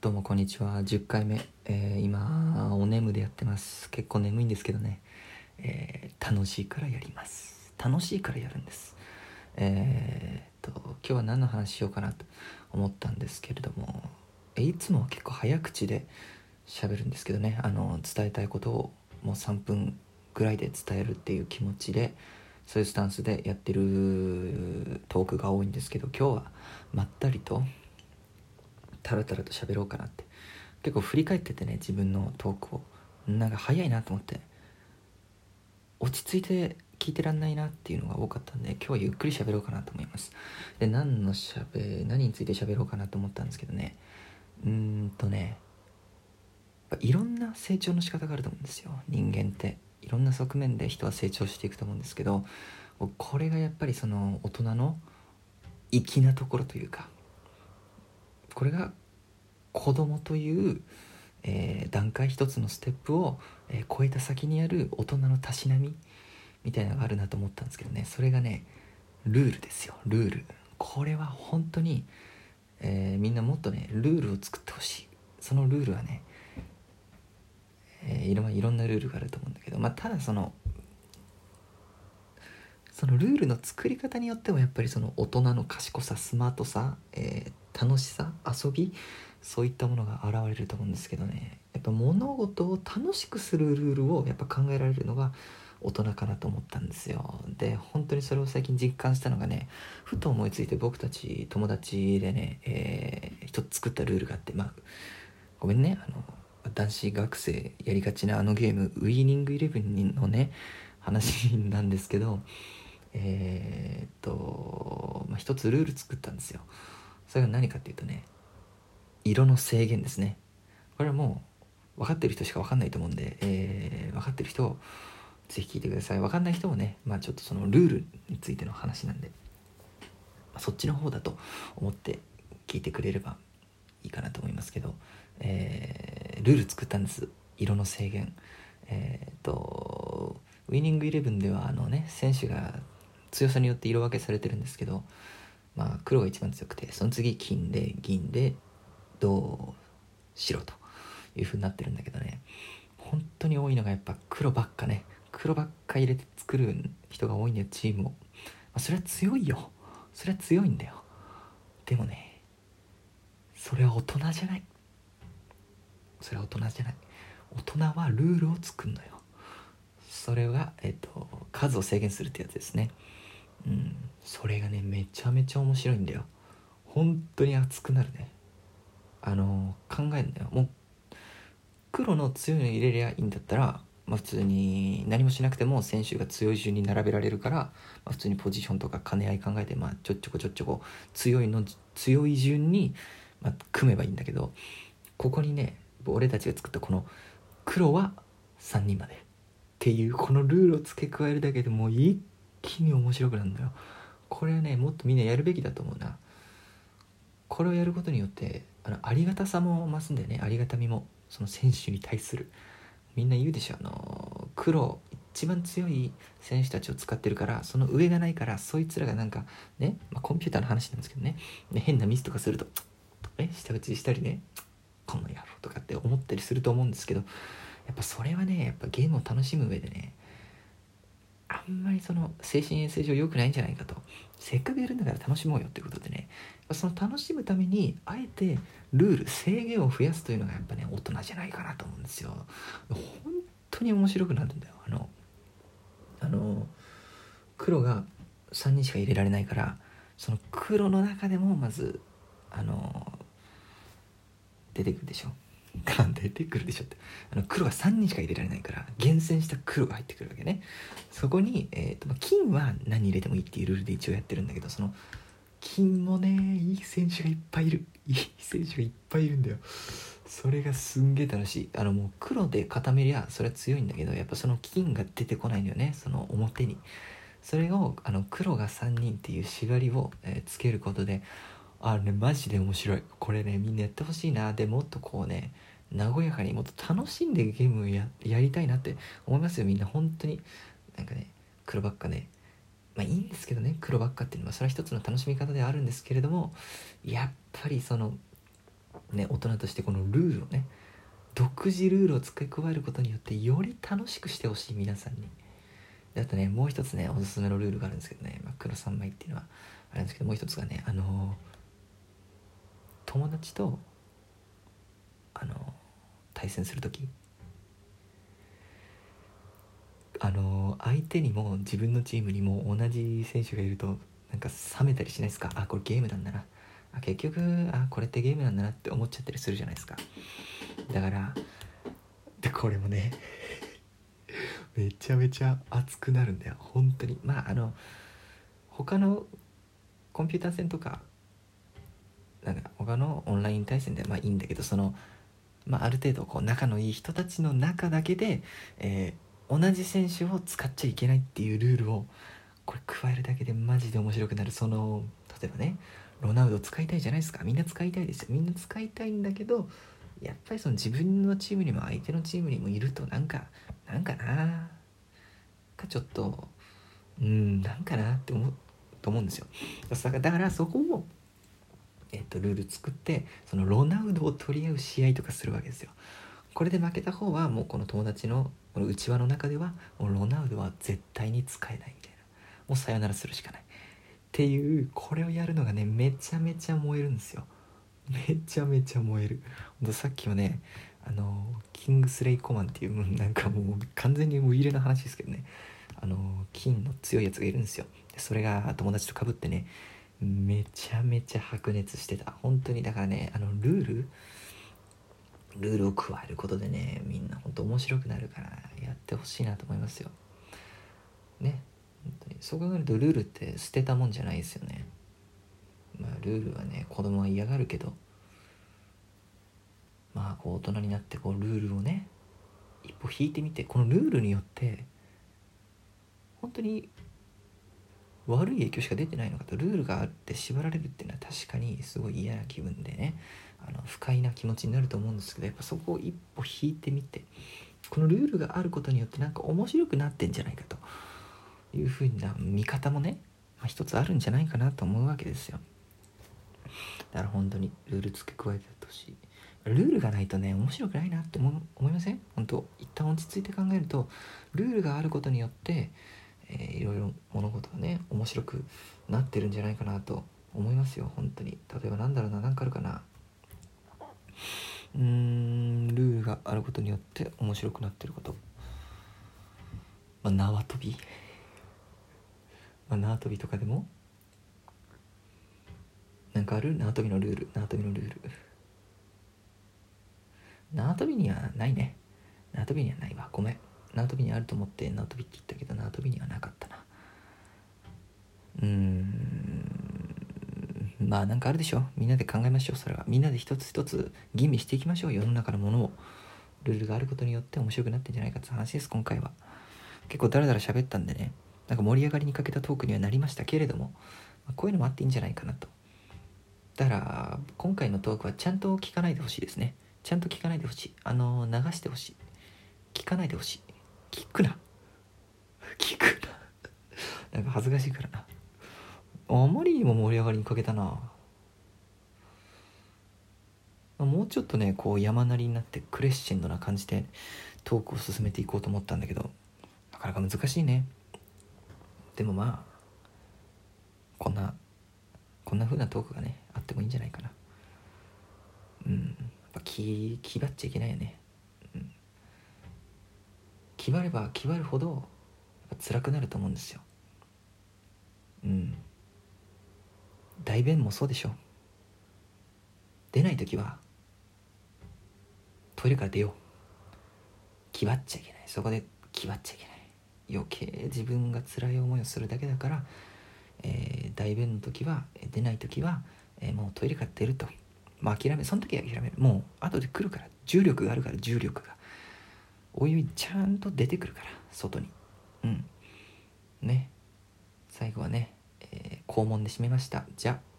どうもこんにちは。10回目、えー、今お眠でやってます。結構眠いんですけどね、えー、楽しいからやります。楽しいからやるんです。えー、っと今日は何の話しようかなと思ったんですけれどもいつもは結構早口で喋るんですけどね。あの伝えたいことをもう3分ぐらいで伝えるっていう気持ちでそういうスタンスでやってるトークが多いんですけど今日はまったりとタラタラと喋ろうかなって。結構振り返っててね自分のトークを。なんか早いなと思って。落ち着いて聞いてらんないなっていうのが多かったんで今日はゆっくり喋ろうかなと思います。で何のしゃべ何について喋ろうかなと思ったんですけどね。うーんとねいろんな成長の仕方があると思うんですよ。人間って。いろんな側面で人は成長していくと思うんですけどこれがやっぱりその大人の粋なところというかこれが子供という、えー、段階一つのステップを、えー、超えた先にある大人のたしなみみたいなのがあるなと思ったんですけどね。それがねルールですよ。ルール。これは本当に、えー、みんなもっとねルールを作ってほしい。そのルールはね、えいろいろんなルールがあると思うんだけど、まあ、ただそのそのルールの作り方によってもやっぱりその大人の賢さスマートさ、えー、楽しさ遊びそういったものが現れると思うんですけどね。やっぱ物事を楽しくするルールをやっぱ考えられるのが大人かなと思ったんですよ。で本当にそれを最近実感したのがねふと思いついて僕たち友達でね、えー、一つ作ったルールがあってまあごめんねあの男子学生やりがちなあのゲームウィーニングイレブンのね話なんですけどえー、っと、まあ、一つルール作ったんですよ。それが何かっていうとね色の制限ですね。これはもう分かってる人しか分かんないと思うんで、えー、分かってる人ぜひ聞いてください。分かんない人もねまあちょっとそのルールについての話なんで、まあ、そっちの方だと思って聞いてくれればいいかなと思いますけど、えー、ルール作ったんです。色の制限。えっ、とウィニングイレブンではあのね選手が強さによって色分けされてるんですけどまあ黒が一番強くてその次金で銀で銅白という風になってるんだけどね。本当に多いのがやっぱ黒ばっかね。黒ばっか入れて作る人が多いんだよチームを、まあ、それは強いよ。それは強いんだよ。でもねそれは大人じゃない。それは大人じゃない。大人はルールを作るのよ。それが、えっと、数を制限するってやつですね。うん。それがねめちゃめちゃ面白いんだよ。本当に熱くなるね。あの考えるんだよ。もう黒の強いの入れりゃいいんだったら、まあ、普通に何もしなくても選手が強い順に並べられるから、まあ、普通にポジションとか兼ね合い考えて、まあ、ちょっちょこちょっちょこ強いの強い順に、まあ、組めばいいんだけどここにね俺たちが作ったこの黒は3人まで。っていうこのルールを付け加えるだけでもう一気に面白くなるんだよ。これはねもっとみんなやるべきだと思うな。これをやることによってあのありがたさも増すんだよね。ありがたみも。その選手に対する。みんな言うでしょ。あの黒一番強い選手たちを使ってるからその上がないからそいつらがなんかね、まあ、コンピューターの話なんですけどね。ね変なミスとかするとえ下打ちしたりね。こんな野郎とかって思ったりすると思うんですけどやっぱそれはねやっぱゲームを楽しむ上でねあんまりその精神衛生上良くないんじゃないかと。せっかくやるんだから楽しもうよってことでね。その楽しむためにあえてルール制限を増やすというのがやっぱね大人じゃないかなと思うんですよ。本当に面白くなるんだよ。あのあの黒が3人しか入れられないからその黒の中でもまずあの出てくるでしょ。が出てくるでしょって。あの黒が3人しか入れられないから厳選した黒が入ってくるわけね。そこに、えーとまあ、金は何入れてもいいっていうルールで一応やってるんだけどその金もねいい選手がいっぱいいる。いい選手がいっぱいいるんだよ。それがすんげえ楽しい。あのもう黒で固めりゃそれは強いんだけどやっぱその金が出てこないんだよね。その表に。それをあの黒が3人っていう縛りを、えー、つけることであれマジで面白い。これねみんなやってほしいな。でもっとこうね和やかにもっと楽しんでゲームをやりたいなって思いますよ。みんな本当に。なんかね黒ばっかで、まあいいんですけどね。黒ばっかっていうのはそれは一つの楽しみ方ではあるんですけれどもやっぱりそのね大人としてこのルールをね独自ルールを付け加えることによってより楽しくしてほしい。皆さんに。であとねもう一つねおすすめのルールがあるんですけどね、まあ、黒三昧っていうのはあるんですけどもう一つがねあのー、友達とあの、対戦する時あの、相手にも自分のチームにも同じ選手がいるとなんか冷めたりしないですか？あこれゲームなんだな。あ結局あこれってゲームなんだなって思っちゃったりするじゃないですか。だからでこれもね めちゃめちゃ熱くなるんだよ。本当に。まああの他のコンピューター戦とかなんか他のオンライン対戦でまあいいんだけどその、まあ、ある程度こう仲のいい人たちの中だけで、えー、同じ選手を使っちゃいけないっていうルールをこれ加えるだけでマジで面白くなる。その例えばねロナウド使いたいじゃないですか。みんな使いたいですよ。みんな使いたいんだけどやっぱりその自分のチームにも相手のチームにもいるとなんかなんかなかちょっとうんなんかなって思うと思うんですよ。だからそこをえっとルール作ってそのロナウドを取り合う試合とかするわけですよ。これで負けた方はもうこの友達のこの内輪の中ではもうロナウドは絶対に使えないみたいな。もうさよならするしかない。っていうこれをやるのがねめちゃめちゃ燃えるんですよ。めちゃめちゃ燃える。ほんとさっきもねあのキングスレイコマンっていうなんかもう完全にウイイレの話ですけどね。あの金の強いやつがいるんですよ。それが友達とかぶってねめちゃめちゃ白熱してた。本当にだからねあのルールルールを加えることでねみんな本当面白くなるからやってほしいなと思いますよ。ね。本当に。そう考えるとルールって捨てたもんじゃないですよね。まあルールはね子供は嫌がるけどまあこう大人になってこうルールをね一歩引いてみてこのルールによって本当に悪い影響しか出てないのかとルールがあって縛られるっていうのは確かにすごい嫌な気分でねあの不快な気持ちになると思うんですけどやっぱそこを一歩引いてみてこのルールがあることによってなんか面白くなってんじゃないかというふうな見方もね、まあ、一つあるんじゃないかなと思うわけですよ。だから本当にルール付け加えてほしい。ルールがないとね面白くないなって思思いません？本当一旦落ち着いて考えるとルールがあることによって、えー、いろいろ物事がね面白くなってるんじゃないかなと思いますよ本当に。例えばなんだろうな何かあるかな。うーんルールがあることによって面白くなってること。まあ縄跳び。まあ、縄跳びとかでもなんかある？縄跳びのルール。縄跳びのルール。縄跳びにはないね。縄跳びにはないわ。ごめん。縄跳びにあると思って縄跳びって言ったけど縄跳びにはなかったな。うーん。まあなんかあるでしょ。みんなで考えましょう。それは。みんなで一つ一つ吟味していきましょう。世の中のものを。ルールがあることによって面白くなってんじゃないかって話です。今回は。結構ダラダラ喋ったんでね。なんか盛り上がりに欠けたトークにはなりました。けれども、まあ、こういうのもあっていいんじゃないかなと。だから今回のトークはちゃんと聞かないでほしいですね。ちゃんと聞かないでほしい。あの流してほしい。聞かないでほしい。聞くな。聞くな。なんか恥ずかしいからな。あまりにも盛り上がりに欠けたな。もうちょっとねこう山なりになってクレッシェンドな感じでトークを進めていこうと思ったんだけどなかなか難しいね。でもまあこんなこんな風なトークがねあってもいいんじゃないかな。うん。やっぱ気気張っちゃいけないよね。気張れば気張るほど辛くなると思うんですよ。うん。代弁もそうでしょ。出ない時はトイレから出よう。気張っちゃいけない。そこで気張っちゃいけない。余計自分が辛い思いをするだけだから、えー、代弁の時は出ない時は、えー、もうトイレから出ると、まあ、諦めその時は諦める。もう後で来るから。重力があるから重力が。お湯ちゃんと出てくるから外に。うん。ね。最後はね、えー、肛門で締めました。じゃあ。